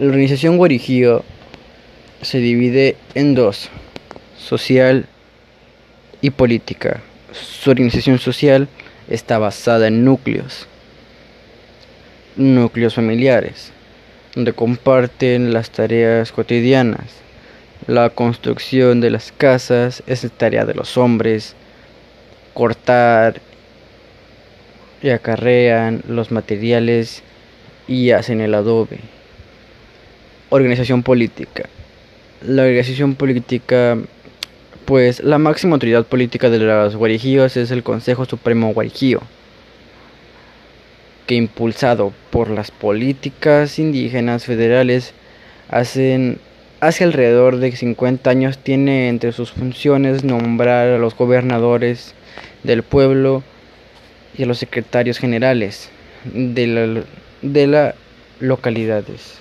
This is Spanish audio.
La organización guarijío se divide en dos, social y política. Su organización social está basada en núcleos, núcleos familiares, donde comparten las tareas cotidianas. La construcción de las casas es tarea de los hombres, cortar y acarrean los materiales y hacen el adobe. Organización política. La organización política, pues la máxima autoridad política de los guarijíos es el Consejo Supremo Guarijío, que impulsado por las políticas indígenas federales hacen hace alrededor de 50 años tiene entre sus funciones nombrar a los gobernadores del pueblo y a los secretarios generales de, la, de las localidades.